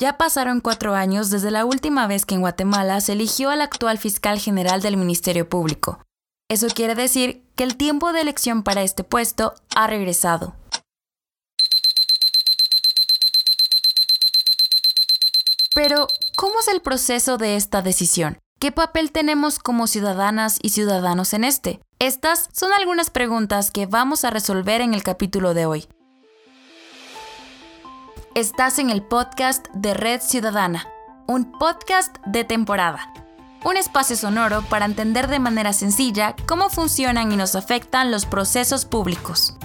Ya pasaron cuatro años desde la última vez que en Guatemala se eligió al actual fiscal general del Ministerio Público. Eso quiere decir que el tiempo de elección para este puesto ha regresado. Pero, ¿cómo es el proceso de esta decisión? ¿Qué papel tenemos como ciudadanas y ciudadanos en este? Estas son algunas preguntas que vamos a resolver en el capítulo de hoy. Estás en el podcast de Red Ciudadana, un podcast de temporada. Un espacio sonoro para entender de manera sencilla cómo funcionan y nos afectan los procesos públicos.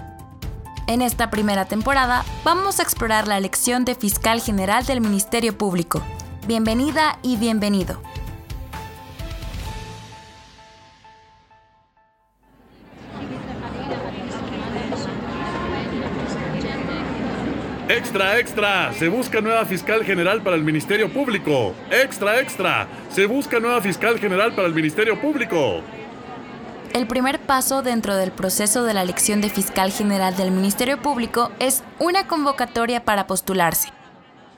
En esta primera temporada vamos a explorar la elección de fiscal general del Ministerio Público. Bienvenida y bienvenido. Extra, extra, se busca nueva fiscal general para el Ministerio Público. Extra, extra, se busca nueva fiscal general para el Ministerio Público. El primer paso dentro del proceso de la elección de fiscal general del Ministerio Público es una convocatoria para postularse.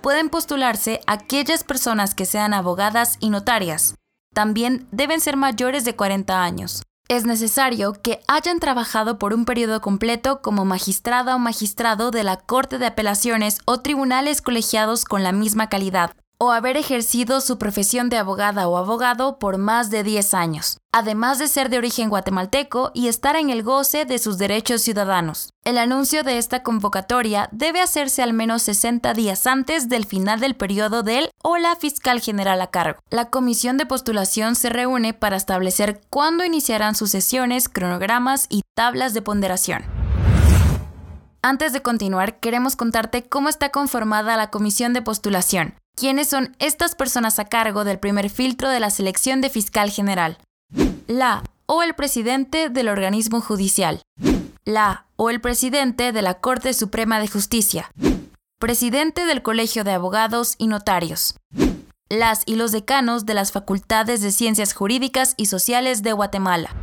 Pueden postularse aquellas personas que sean abogadas y notarias. También deben ser mayores de 40 años. Es necesario que hayan trabajado por un periodo completo como magistrada o magistrado de la Corte de Apelaciones o tribunales colegiados con la misma calidad, o haber ejercido su profesión de abogada o abogado por más de 10 años, además de ser de origen guatemalteco y estar en el goce de sus derechos ciudadanos. El anuncio de esta convocatoria debe hacerse al menos 60 días antes del final del periodo del o la fiscal general a cargo. La comisión de postulación se reúne para establecer cuándo iniciarán sus sesiones, cronogramas y tablas de ponderación. Antes de continuar, queremos contarte cómo está conformada la comisión de postulación. ¿Quiénes son estas personas a cargo del primer filtro de la selección de fiscal general? La o el presidente del organismo judicial. La o el presidente de la Corte Suprema de Justicia. Presidente del Colegio de Abogados y Notarios. Las y los decanos de las Facultades de Ciencias Jurídicas y Sociales de Guatemala.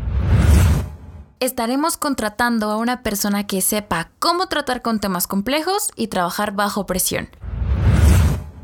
Estaremos contratando a una persona que sepa cómo tratar con temas complejos y trabajar bajo presión.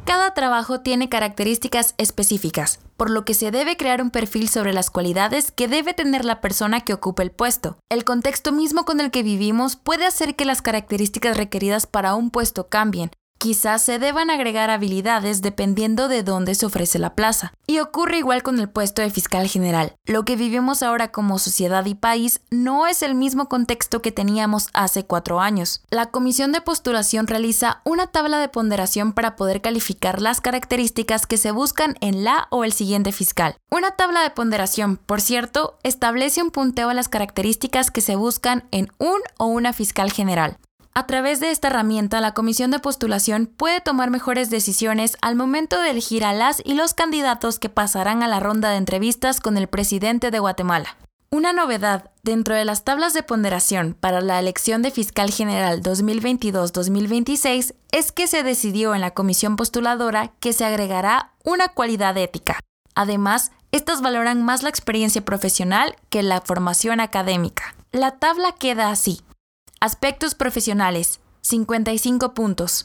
Cada trabajo tiene características específicas, por lo que se debe crear un perfil sobre las cualidades que debe tener la persona que ocupe el puesto. El contexto mismo con el que vivimos puede hacer que las características requeridas para un puesto cambien, Quizás se deban agregar habilidades dependiendo de dónde se ofrece la plaza. Y ocurre igual con el puesto de fiscal general. Lo que vivimos ahora como sociedad y país no es el mismo contexto que teníamos hace cuatro años. La comisión de postulación realiza una tabla de ponderación para poder calificar las características que se buscan en la o el siguiente fiscal. Una tabla de ponderación, por cierto, establece un punteo a las características que se buscan en un o una fiscal general. A través de esta herramienta, la comisión de postulación puede tomar mejores decisiones al momento de elegir a las y los candidatos que pasarán a la ronda de entrevistas con el presidente de Guatemala. Una novedad dentro de las tablas de ponderación para la elección de fiscal general 2022-2026 es que se decidió en la comisión postuladora que se agregará una cualidad ética. Además, estas valoran más la experiencia profesional que la formación académica. La tabla queda así. Aspectos profesionales, 55 puntos.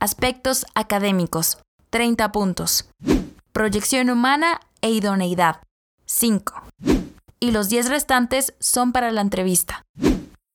Aspectos académicos, 30 puntos. Proyección humana e idoneidad, 5. Y los 10 restantes son para la entrevista.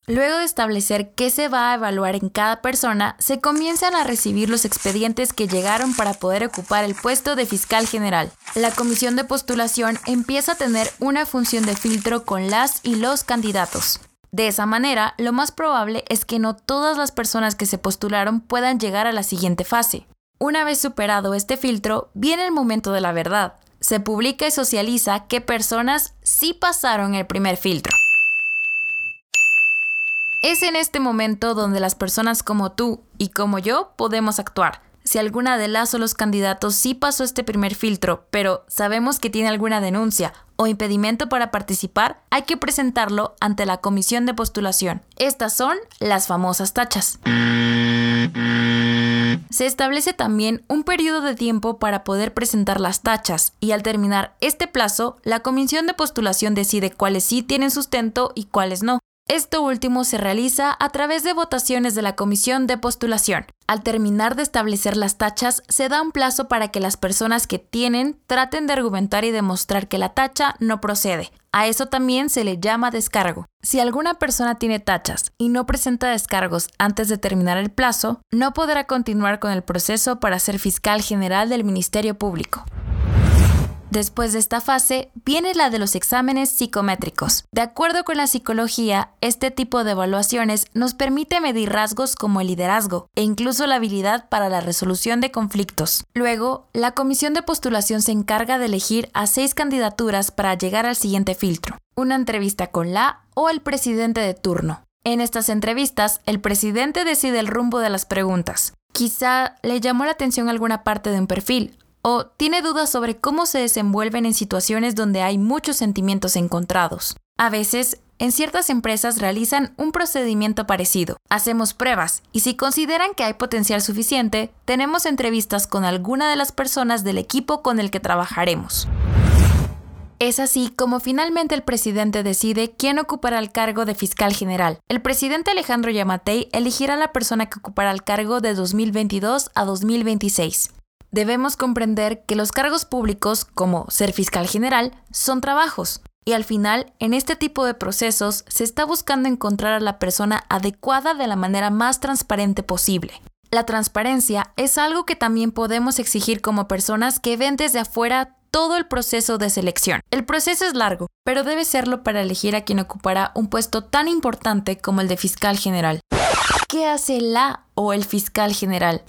Luego de establecer qué se va a evaluar en cada persona, se comienzan a recibir los expedientes que llegaron para poder ocupar el puesto de fiscal general. La comisión de postulación empieza a tener una función de filtro con las y los candidatos. De esa manera, lo más probable es que no todas las personas que se postularon puedan llegar a la siguiente fase. Una vez superado este filtro, viene el momento de la verdad. Se publica y socializa qué personas sí pasaron el primer filtro. Es en este momento donde las personas como tú y como yo podemos actuar si alguna de las o los candidatos sí pasó este primer filtro, pero sabemos que tiene alguna denuncia o impedimento para participar, hay que presentarlo ante la comisión de postulación. Estas son las famosas tachas. Se establece también un periodo de tiempo para poder presentar las tachas y al terminar este plazo, la comisión de postulación decide cuáles sí tienen sustento y cuáles no. Esto último se realiza a través de votaciones de la comisión de postulación. Al terminar de establecer las tachas, se da un plazo para que las personas que tienen traten de argumentar y demostrar que la tacha no procede. A eso también se le llama descargo. Si alguna persona tiene tachas y no presenta descargos antes de terminar el plazo, no podrá continuar con el proceso para ser fiscal general del Ministerio Público. Después de esta fase viene la de los exámenes psicométricos. De acuerdo con la psicología, este tipo de evaluaciones nos permite medir rasgos como el liderazgo e incluso la habilidad para la resolución de conflictos. Luego, la comisión de postulación se encarga de elegir a seis candidaturas para llegar al siguiente filtro, una entrevista con la o el presidente de turno. En estas entrevistas, el presidente decide el rumbo de las preguntas. Quizá le llamó la atención alguna parte de un perfil, o tiene dudas sobre cómo se desenvuelven en situaciones donde hay muchos sentimientos encontrados. A veces, en ciertas empresas realizan un procedimiento parecido. Hacemos pruebas y si consideran que hay potencial suficiente, tenemos entrevistas con alguna de las personas del equipo con el que trabajaremos. Es así como finalmente el presidente decide quién ocupará el cargo de fiscal general. El presidente Alejandro Yamatei elegirá la persona que ocupará el cargo de 2022 a 2026 debemos comprender que los cargos públicos, como ser fiscal general, son trabajos. Y al final, en este tipo de procesos, se está buscando encontrar a la persona adecuada de la manera más transparente posible. La transparencia es algo que también podemos exigir como personas que ven desde afuera todo el proceso de selección. El proceso es largo, pero debe serlo para elegir a quien ocupará un puesto tan importante como el de fiscal general. ¿Qué hace la o el fiscal general?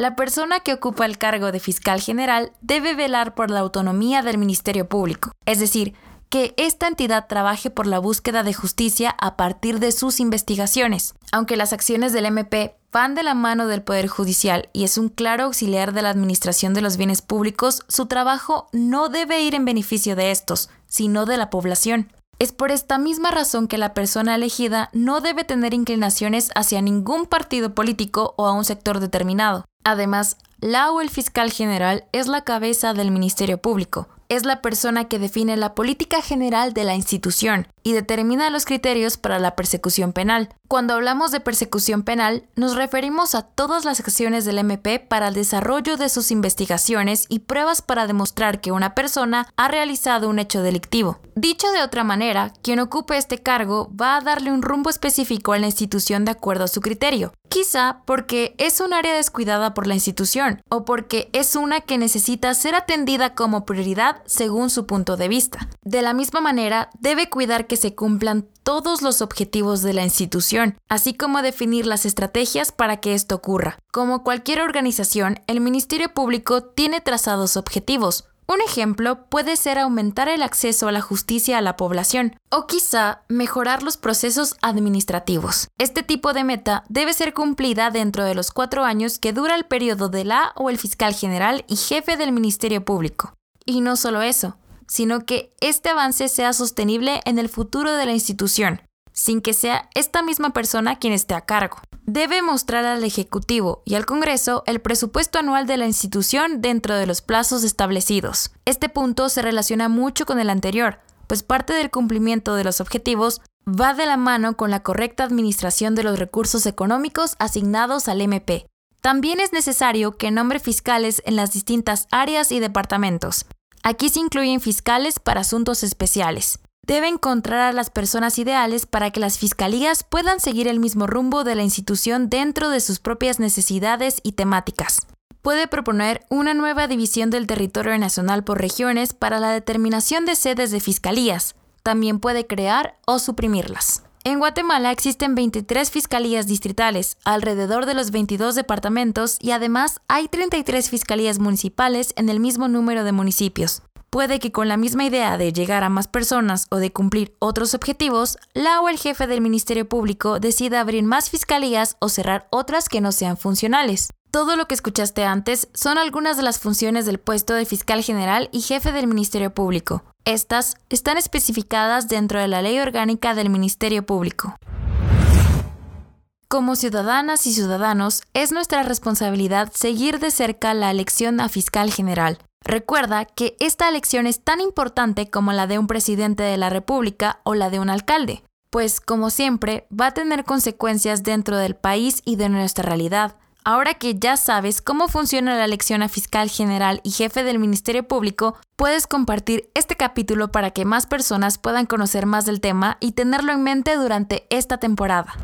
La persona que ocupa el cargo de fiscal general debe velar por la autonomía del Ministerio Público, es decir, que esta entidad trabaje por la búsqueda de justicia a partir de sus investigaciones. Aunque las acciones del MP van de la mano del Poder Judicial y es un claro auxiliar de la administración de los bienes públicos, su trabajo no debe ir en beneficio de estos, sino de la población. Es por esta misma razón que la persona elegida no debe tener inclinaciones hacia ningún partido político o a un sector determinado. Además, la o el fiscal general es la cabeza del Ministerio Público, es la persona que define la política general de la institución y determina los criterios para la persecución penal. Cuando hablamos de persecución penal, nos referimos a todas las acciones del MP para el desarrollo de sus investigaciones y pruebas para demostrar que una persona ha realizado un hecho delictivo. Dicho de otra manera, quien ocupe este cargo va a darle un rumbo específico a la institución de acuerdo a su criterio. Quizá porque es un área descuidada por la institución o porque es una que necesita ser atendida como prioridad según su punto de vista. De la misma manera, debe cuidar que se cumplan todos los objetivos de la institución, así como definir las estrategias para que esto ocurra. Como cualquier organización, el Ministerio Público tiene trazados objetivos, un ejemplo puede ser aumentar el acceso a la justicia a la población o quizá mejorar los procesos administrativos. Este tipo de meta debe ser cumplida dentro de los cuatro años que dura el periodo de la o el fiscal general y jefe del Ministerio Público. Y no solo eso, sino que este avance sea sostenible en el futuro de la institución, sin que sea esta misma persona quien esté a cargo. Debe mostrar al Ejecutivo y al Congreso el presupuesto anual de la institución dentro de los plazos establecidos. Este punto se relaciona mucho con el anterior, pues parte del cumplimiento de los objetivos va de la mano con la correcta administración de los recursos económicos asignados al MP. También es necesario que nombre fiscales en las distintas áreas y departamentos, Aquí se incluyen fiscales para asuntos especiales. Debe encontrar a las personas ideales para que las fiscalías puedan seguir el mismo rumbo de la institución dentro de sus propias necesidades y temáticas. Puede proponer una nueva división del territorio nacional por regiones para la determinación de sedes de fiscalías. También puede crear o suprimirlas. En Guatemala existen 23 fiscalías distritales, alrededor de los 22 departamentos y además hay 33 fiscalías municipales en el mismo número de municipios. Puede que con la misma idea de llegar a más personas o de cumplir otros objetivos, la o el jefe del Ministerio Público decida abrir más fiscalías o cerrar otras que no sean funcionales. Todo lo que escuchaste antes son algunas de las funciones del puesto de fiscal general y jefe del Ministerio Público. Estas están especificadas dentro de la Ley Orgánica del Ministerio Público. Como ciudadanas y ciudadanos, es nuestra responsabilidad seguir de cerca la elección a fiscal general. Recuerda que esta elección es tan importante como la de un presidente de la República o la de un alcalde. pues como siempre va a tener consecuencias dentro del país y de nuestra realidad. Ahora que ya sabes cómo funciona la elección a fiscal general y jefe del Ministerio Público, puedes compartir este capítulo para que más personas puedan conocer más del tema y tenerlo en mente durante esta temporada.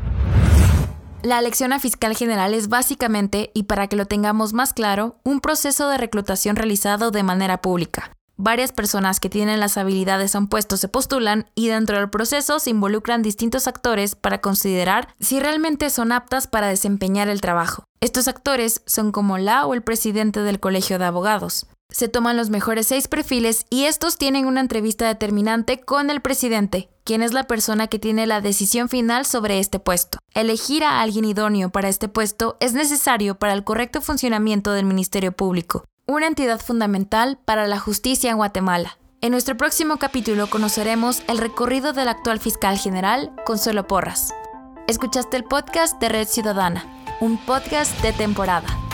La elección a fiscal general es básicamente, y para que lo tengamos más claro, un proceso de reclutación realizado de manera pública. Varias personas que tienen las habilidades a un puesto se postulan y dentro del proceso se involucran distintos actores para considerar si realmente son aptas para desempeñar el trabajo. Estos actores son como la o el presidente del colegio de abogados. Se toman los mejores seis perfiles y estos tienen una entrevista determinante con el presidente, quien es la persona que tiene la decisión final sobre este puesto. Elegir a alguien idóneo para este puesto es necesario para el correcto funcionamiento del Ministerio Público, una entidad fundamental para la justicia en Guatemala. En nuestro próximo capítulo conoceremos el recorrido del actual fiscal general, Consuelo Porras. Escuchaste el podcast de Red Ciudadana, un podcast de temporada.